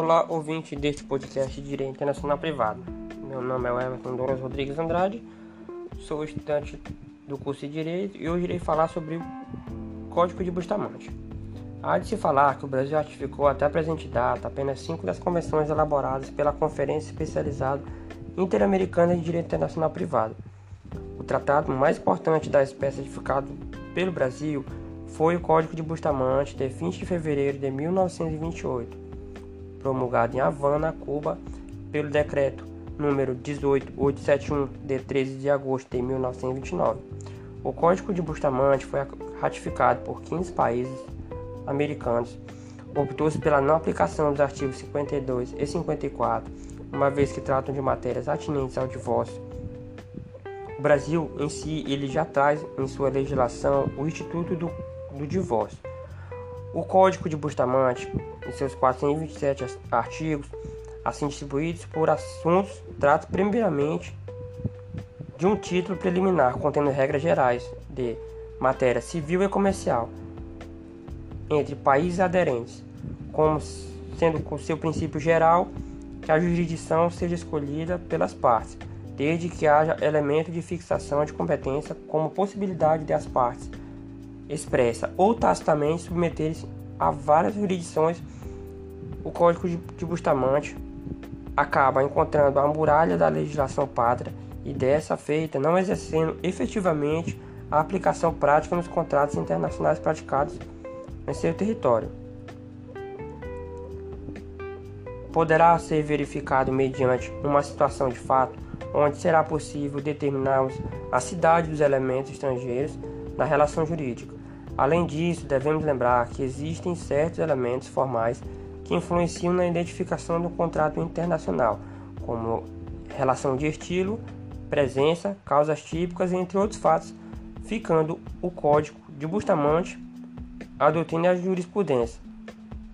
Olá, ouvinte deste podcast de Direito Internacional Privado. Meu nome é Everton Douglas Rodrigues Andrade, sou estudante do curso de Direito e hoje irei falar sobre o Código de Bustamante. Há de se falar que o Brasil ratificou até a presente data apenas cinco das convenções elaboradas pela Conferência Especializada Interamericana de Direito Internacional Privado. O tratado mais importante da espécie ratificado pelo Brasil foi o Código de Bustamante de 20 de fevereiro de 1928, promulgado em Havana, Cuba, pelo decreto número 18871 de 13 de agosto de 1929. O Código de Bustamante foi ratificado por 15 países americanos. Optou-se pela não aplicação dos artigos 52 e 54, uma vez que tratam de matérias atinentes ao divórcio o Brasil em si ele já traz em sua legislação o instituto do do divórcio. O Código de Bustamante, em seus 427 artigos, assim distribuídos por assuntos, trata primeiramente de um título preliminar contendo regras gerais de matéria civil e comercial entre países aderentes, como sendo com seu princípio geral que a jurisdição seja escolhida pelas partes, desde que haja elemento de fixação de competência como possibilidade de as partes expressa ou tacitamente submeter-se a várias jurisdições, o Código de Bustamante acaba encontrando a muralha da legislação pátria e dessa feita não exercendo efetivamente a aplicação prática nos contratos internacionais praticados em seu território. Poderá ser verificado mediante uma situação de fato onde será possível determinarmos a cidade dos elementos estrangeiros na relação jurídica, Além disso, devemos lembrar que existem certos elementos formais que influenciam na identificação do contrato internacional, como relação de estilo, presença, causas típicas, entre outros fatos, ficando o Código de Bustamante, a doutrina e a jurisprudência.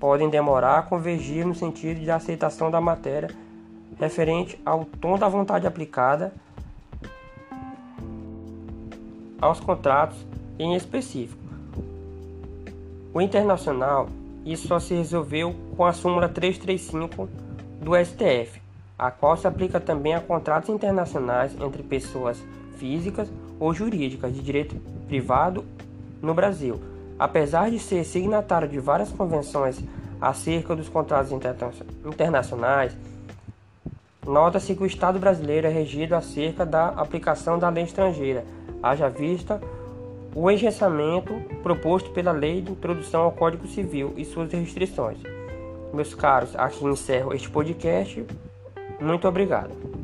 Podem demorar a convergir no sentido de aceitação da matéria referente ao tom da vontade aplicada aos contratos em específico. O internacional, isso só se resolveu com a súmula 335 do STF, a qual se aplica também a contratos internacionais entre pessoas físicas ou jurídicas de direito privado no Brasil. Apesar de ser signatário de várias convenções acerca dos contratos internacionais, nota-se que o Estado brasileiro é regido acerca da aplicação da lei estrangeira, haja vista o engessamento proposto pela Lei de Introdução ao Código Civil e suas restrições. Meus caros, aqui encerro este podcast. Muito obrigado.